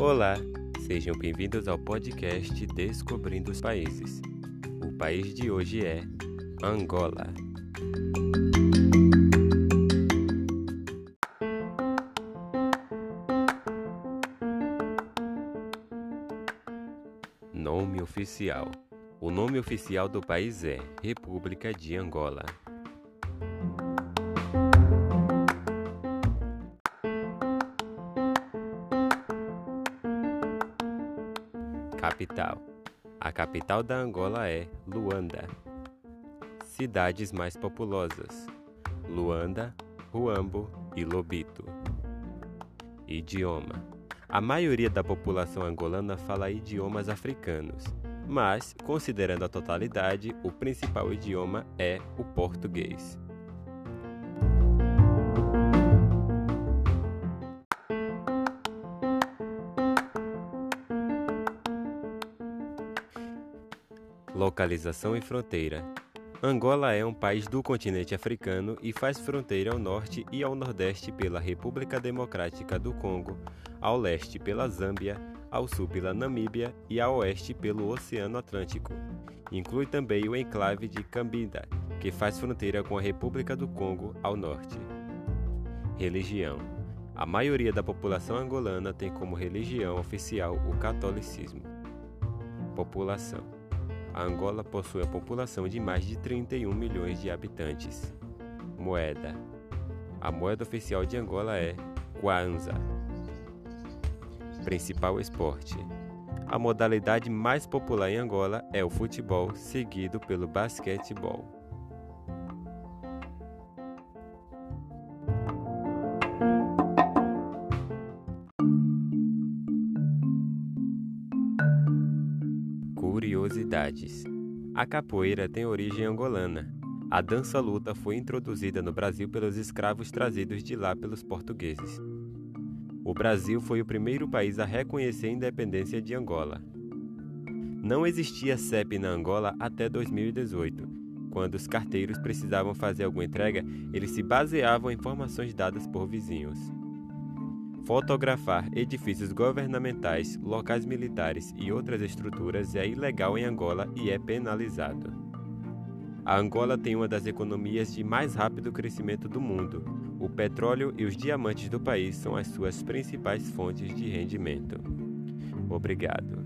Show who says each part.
Speaker 1: Olá, sejam bem-vindos ao podcast Descobrindo os Países. O país de hoje é Angola. Nome oficial: O nome oficial do país é República de Angola. Capital: A capital da Angola é Luanda. Cidades mais populosas: Luanda, Huambo e Lobito. Idioma: A maioria da população angolana fala idiomas africanos, mas, considerando a totalidade, o principal idioma é o português. Localização e fronteira. Angola é um país do continente africano e faz fronteira ao norte e ao nordeste pela República Democrática do Congo, ao leste pela Zâmbia, ao sul pela Namíbia e ao oeste pelo Oceano Atlântico. Inclui também o enclave de Cambinda, que faz fronteira com a República do Congo ao norte. Religião: A maioria da população angolana tem como religião oficial o catolicismo. População: a Angola possui a população de mais de 31 milhões de habitantes. Moeda: A moeda oficial de Angola é Kwanza. Principal esporte: A modalidade mais popular em Angola é o futebol, seguido pelo basquetebol. Curiosidades: A capoeira tem origem angolana. A dança-luta foi introduzida no Brasil pelos escravos trazidos de lá pelos portugueses. O Brasil foi o primeiro país a reconhecer a independência de Angola. Não existia CEP na Angola até 2018. Quando os carteiros precisavam fazer alguma entrega, eles se baseavam em informações dadas por vizinhos. Fotografar edifícios governamentais, locais militares e outras estruturas é ilegal em Angola e é penalizado. A Angola tem uma das economias de mais rápido crescimento do mundo. O petróleo e os diamantes do país são as suas principais fontes de rendimento. Obrigado.